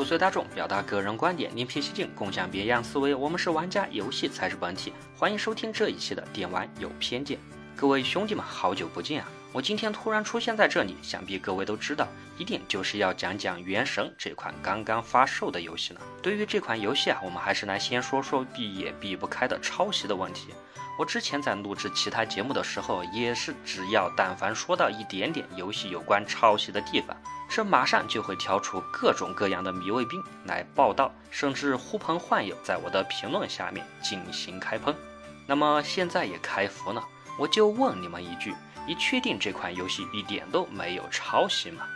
不随大众，表达个人观点，另辟蹊径，共享别样思维。我们是玩家，游戏才是本体。欢迎收听这一期的电玩有偏见。各位兄弟们，好久不见啊！我今天突然出现在这里，想必各位都知道，一定就是要讲讲《原神》这款刚刚发售的游戏了。对于这款游戏啊，我们还是来先说说避也避不开的抄袭的问题。我之前在录制其他节目的时候，也是只要但凡说到一点点游戏有关抄袭的地方，这马上就会挑出各种各样的迷卫兵来报道，甚至呼朋唤友，在我的评论下面进行开喷。那么现在也开服了，我就问你们一句。你确定这款游戏一点都没有抄袭吗？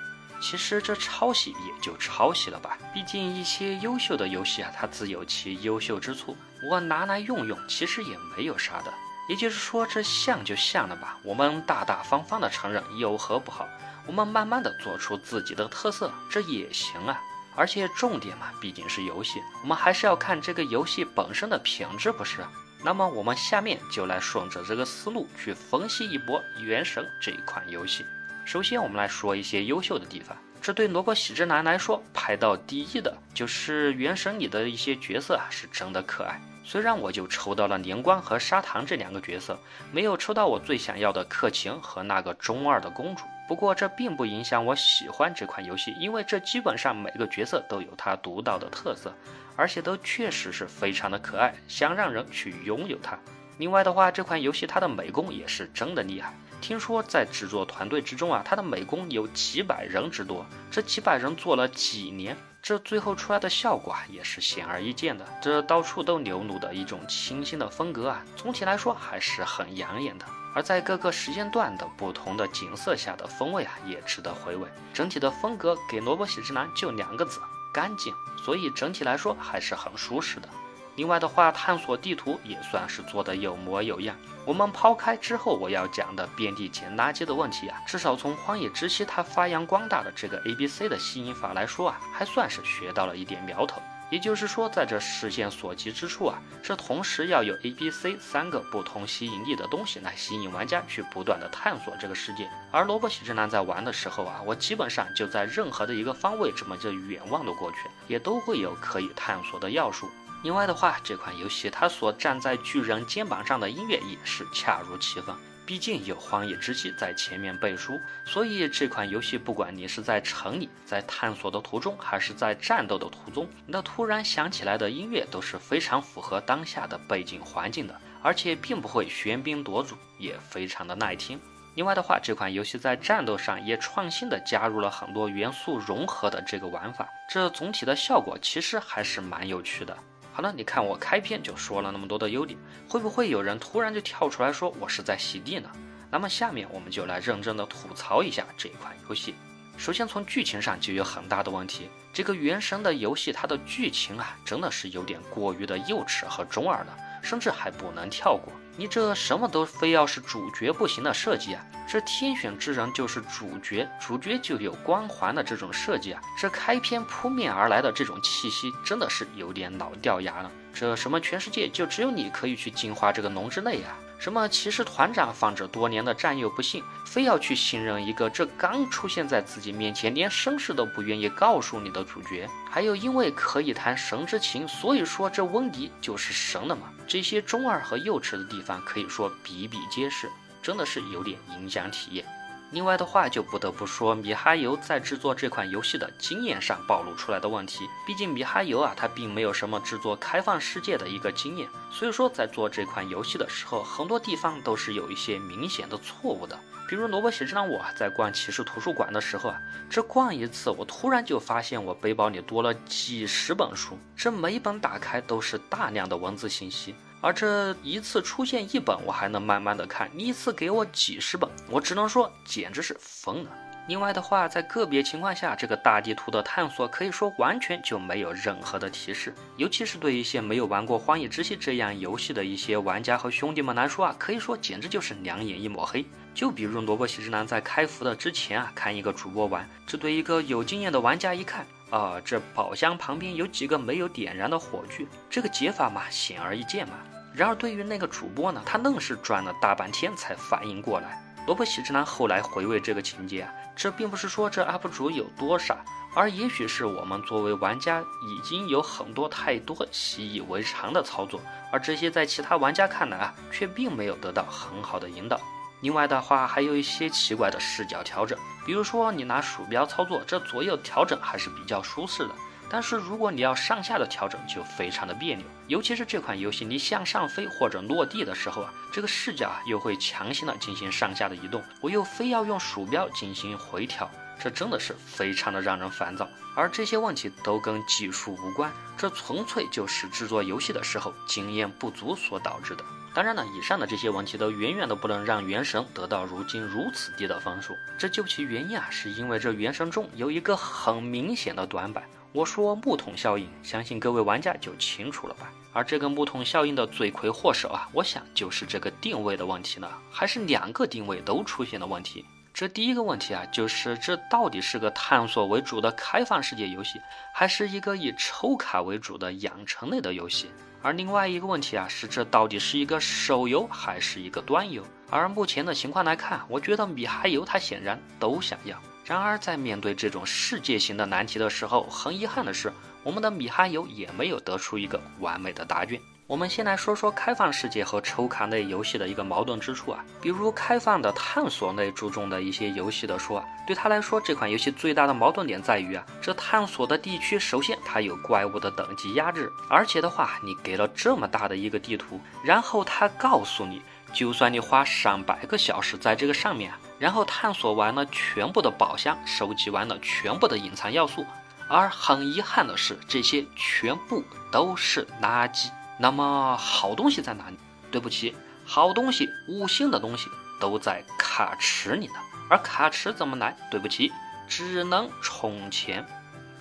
其实这抄袭也就抄袭了吧，毕竟一些优秀的游戏啊，它自有其优秀之处，我拿来用用，其实也没有啥的。也就是说，这像就像了吧，我们大大方方的承认有何不好？我们慢慢的做出自己的特色，这也行啊。而且重点嘛，毕竟是游戏，我们还是要看这个游戏本身的品质，不是？那么我们下面就来顺着这个思路去分析一波《原神》这一款游戏。首先，我们来说一些优秀的地方。这对萝卜喜之男来说，排到第一的就是《原神》里的一些角色啊，是真的可爱。虽然我就抽到了年关和砂糖这两个角色，没有抽到我最想要的克勤和那个中二的公主。不过这并不影响我喜欢这款游戏，因为这基本上每个角色都有它独到的特色，而且都确实是非常的可爱，想让人去拥有它。另外的话，这款游戏它的美工也是真的厉害，听说在制作团队之中啊，它的美工有几百人之多，这几百人做了几年。这最后出来的效果啊，也是显而易见的。这到处都流露的一种清新的风格啊，总体来说还是很养眼的。而在各个时间段的不同的景色下的风味啊，也值得回味。整体的风格给萝卜喜之男就两个字：干净。所以整体来说还是很舒适的。另外的话，探索地图也算是做得有模有样。我们抛开之后我要讲的遍地捡垃圾的问题啊，至少从荒野之息它发扬光大的这个 A B C 的吸引法来说啊，还算是学到了一点苗头。也就是说，在这视线所及之处啊，是同时要有 A B C 三个不同吸引力的东西来吸引玩家去不断的探索这个世界。而萝卜喜之男在玩的时候啊，我基本上就在任何的一个方位这么就远望的过去，也都会有可以探索的要素。另外的话，这款游戏它所站在巨人肩膀上的音乐也是恰如其分，毕竟有荒野之息在前面背书，所以这款游戏不管你是在城里、在探索的途中，还是在战斗的途中，那突然响起来的音乐都是非常符合当下的背景环境的，而且并不会喧宾夺主，也非常的耐听。另外的话，这款游戏在战斗上也创新的加入了很多元素融合的这个玩法，这总体的效果其实还是蛮有趣的。好了，你看我开篇就说了那么多的优点，会不会有人突然就跳出来说我是在洗地呢？那么下面我们就来认真的吐槽一下这款游戏。首先从剧情上就有很大的问题，这个原神的游戏它的剧情啊，真的是有点过于的幼稚和中二了，甚至还不能跳过。你这什么都非要是主角不行的设计啊！这天选之人就是主角，主角就有光环的这种设计啊！这开篇扑面而来的这种气息，真的是有点老掉牙了。这什么全世界就只有你可以去进化这个龙之泪啊？什么骑士团长放着多年的战友不信，非要去信任一个这刚出现在自己面前，连身世都不愿意告诉你的主角？还有因为可以谈神之情，所以说这温迪就是神了嘛？这些中二和幼稚的地方可以说比比皆是，真的是有点影响体验。另外的话，就不得不说米哈游在制作这款游戏的经验上暴露出来的问题。毕竟米哈游啊，它并没有什么制作开放世界的一个经验，所以说在做这款游戏的时候，很多地方都是有一些明显的错误的。比如萝卜喜之郎，我在逛骑士图书馆的时候啊，这逛一次，我突然就发现我背包里多了几十本书，这每一本打开都是大量的文字信息。而这一次出现一本，我还能慢慢的看；你一次给我几十本，我只能说简直是疯了。另外的话，在个别情况下，这个大地图的探索可以说完全就没有任何的提示，尤其是对一些没有玩过《荒野之息》这样游戏的一些玩家和兄弟们来说啊，可以说简直就是两眼一抹黑。就比如萝卜喜之男在开服的之前啊，看一个主播玩，这对一个有经验的玩家一看啊，这宝箱旁边有几个没有点燃的火炬，这个解法嘛，显而易见嘛。然而对于那个主播呢，他愣是转了大半天才反应过来。罗伯喜之男后来回味这个情节啊，这并不是说这 UP 主有多傻，而也许是我们作为玩家已经有很多太多习以为常的操作，而这些在其他玩家看来啊，却并没有得到很好的引导。另外的话，还有一些奇怪的视角调整，比如说你拿鼠标操作，这左右调整还是比较舒适的。但是如果你要上下的调整，就非常的别扭。尤其是这款游戏，你向上飞或者落地的时候啊，这个视角啊又会强行的进行上下的移动，我又非要用鼠标进行回调，这真的是非常的让人烦躁。而这些问题都跟技术无关，这纯粹就是制作游戏的时候经验不足所导致的。当然呢，以上的这些问题都远远的不能让《原神》得到如今如此低的分数。这究其原因啊，是因为这《原神》中有一个很明显的短板。我说木桶效应，相信各位玩家就清楚了吧？而这个木桶效应的罪魁祸首啊，我想就是这个定位的问题呢，还是两个定位都出现了问题。这第一个问题啊，就是这到底是个探索为主的开放世界游戏，还是一个以抽卡为主的养成类的游戏？而另外一个问题啊，是这到底是一个手游还是一个端游？而目前的情况来看，我觉得米哈游他显然都想要。然而，在面对这种世界型的难题的时候，很遗憾的是，我们的米哈游也没有得出一个完美的答卷。我们先来说说开放世界和抽卡类游戏的一个矛盾之处啊，比如开放的探索类注重的一些游戏的说啊，对他来说，这款游戏最大的矛盾点在于啊，这探索的地区首先它有怪物的等级压制，而且的话，你给了这么大的一个地图，然后他告诉你，就算你花上百个小时在这个上面。然后探索完了全部的宝箱，收集完了全部的隐藏要素，而很遗憾的是，这些全部都是垃圾。那么好东西在哪里？对不起，好东西、五星的东西都在卡池里呢。而卡池怎么来？对不起，只能充钱。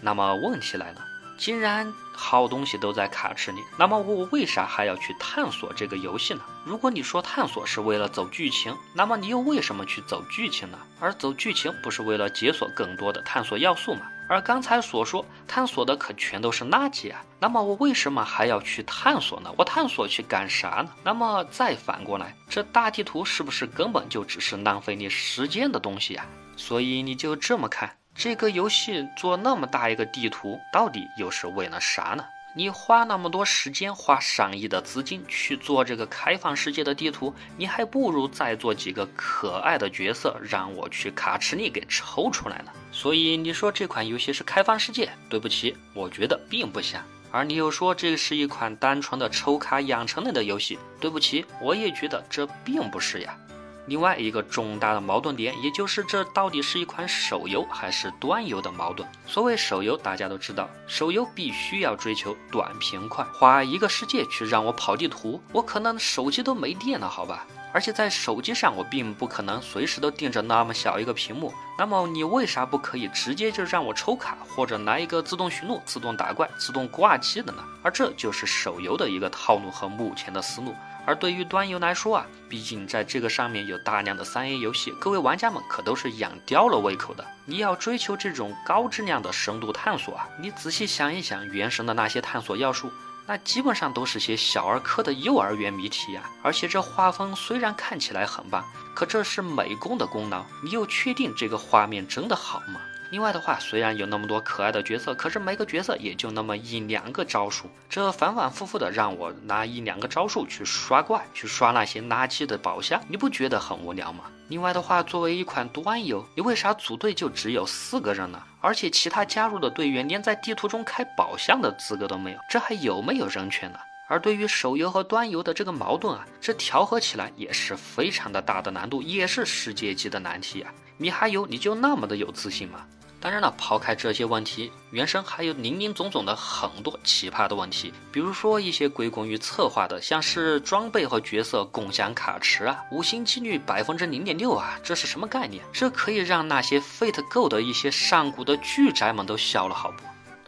那么问题来了。既然好东西都在卡池里，那么我为啥还要去探索这个游戏呢？如果你说探索是为了走剧情，那么你又为什么去走剧情呢？而走剧情不是为了解锁更多的探索要素吗？而刚才所说探索的可全都是垃圾啊！那么我为什么还要去探索呢？我探索去干啥呢？那么再反过来，这大地图是不是根本就只是浪费你时间的东西啊？所以你就这么看。这个游戏做那么大一个地图，到底又是为了啥呢？你花那么多时间，花上亿的资金去做这个开放世界的地图，你还不如再做几个可爱的角色，让我去卡池里给抽出来呢。所以你说这款游戏是开放世界？对不起，我觉得并不像。而你又说这是一款单纯的抽卡养成类的游戏？对不起，我也觉得这并不是呀。另外一个重大的矛盾点，也就是这到底是一款手游还是端游的矛盾。所谓手游，大家都知道，手游必须要追求短平快，花一个世界去让我跑地图，我可能手机都没电了，好吧？而且在手机上，我并不可能随时都盯着那么小一个屏幕。那么你为啥不可以直接就让我抽卡，或者来一个自动寻路、自动打怪、自动挂机的呢？而这就是手游的一个套路和目前的思路。而对于端游来说啊，毕竟在这个上面有大量的三 A 游戏，各位玩家们可都是养刁了胃口的。你要追求这种高质量的深度探索啊，你仔细想一想，原神的那些探索要素，那基本上都是些小儿科的幼儿园谜题呀。而且这画风虽然看起来很棒，可这是美工的功劳，你又确定这个画面真的好吗？另外的话，虽然有那么多可爱的角色，可是每个角色也就那么一两个招数，这反反复复的让我拿一两个招数去刷怪，去刷那些垃圾的宝箱，你不觉得很无聊吗？另外的话，作为一款端游，你为啥组队就只有四个人呢？而且其他加入的队员连在地图中开宝箱的资格都没有，这还有没有人权呢？而对于手游和端游的这个矛盾啊，这调和起来也是非常的大的难度，也是世界级的难题啊！米哈游你就那么的有自信吗？当然了，抛开这些问题，原神还有林林总总的很多奇葩的问题，比如说一些归功于策划的，像是装备和角色共享卡池啊，五星几率百分之零点六啊，这是什么概念？这可以让那些 Fate Go 的一些上古的巨宅们都笑了，好不？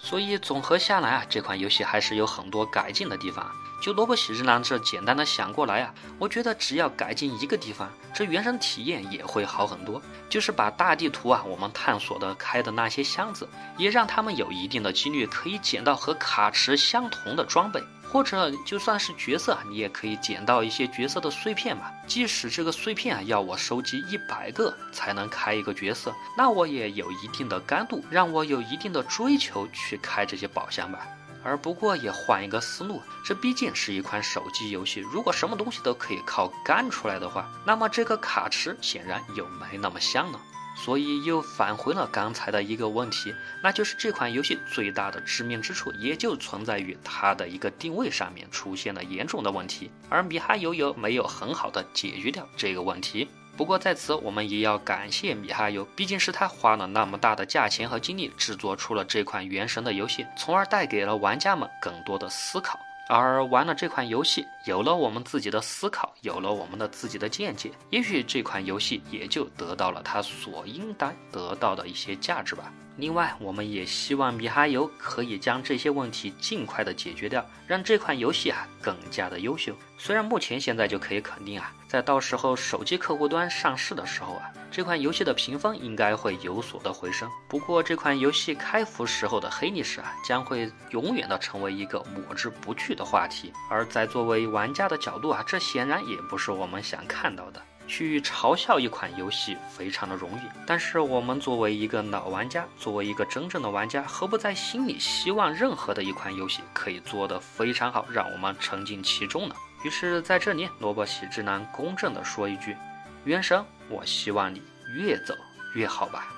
所以总合下来啊，这款游戏还是有很多改进的地方。就萝卜喜之郎这简单的想过来啊，我觉得只要改进一个地方，这原生体验也会好很多。就是把大地图啊，我们探索的开的那些箱子，也让他们有一定的几率可以捡到和卡池相同的装备。或者就算是角色，你也可以捡到一些角色的碎片嘛。即使这个碎片啊要我收集一百个才能开一个角色，那我也有一定的干度，让我有一定的追求去开这些宝箱吧。而不过也换一个思路，这毕竟是一款手机游戏。如果什么东西都可以靠干出来的话，那么这个卡池显然又没那么香了。所以又返回了刚才的一个问题，那就是这款游戏最大的致命之处，也就存在于它的一个定位上面出现了严重的问题，而米哈游又没有很好的解决掉这个问题。不过在此，我们也要感谢米哈游，毕竟是他花了那么大的价钱和精力制作出了这款原神的游戏，从而带给了玩家们更多的思考。而玩了这款游戏，有了我们自己的思考，有了我们的自己的见解，也许这款游戏也就得到了它所应当得到的一些价值吧。另外，我们也希望米哈游可以将这些问题尽快的解决掉，让这款游戏啊更加的优秀。虽然目前现在就可以肯定啊，在到时候手机客户端上市的时候啊，这款游戏的评分应该会有所的回升。不过，这款游戏开服时候的黑历史啊，将会永远的成为一个抹之不去的话题。而在作为玩家的角度啊，这显然也不是我们想看到的。去嘲笑一款游戏非常的容易，但是我们作为一个老玩家，作为一个真正的玩家，何不在心里希望任何的一款游戏可以做得非常好，让我们沉浸其中呢？于是，在这里，萝卜喜之男公正的说一句：“原神，我希望你越走越好吧。”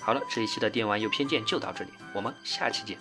好了，这一期的电玩有偏见就到这里，我们下期见。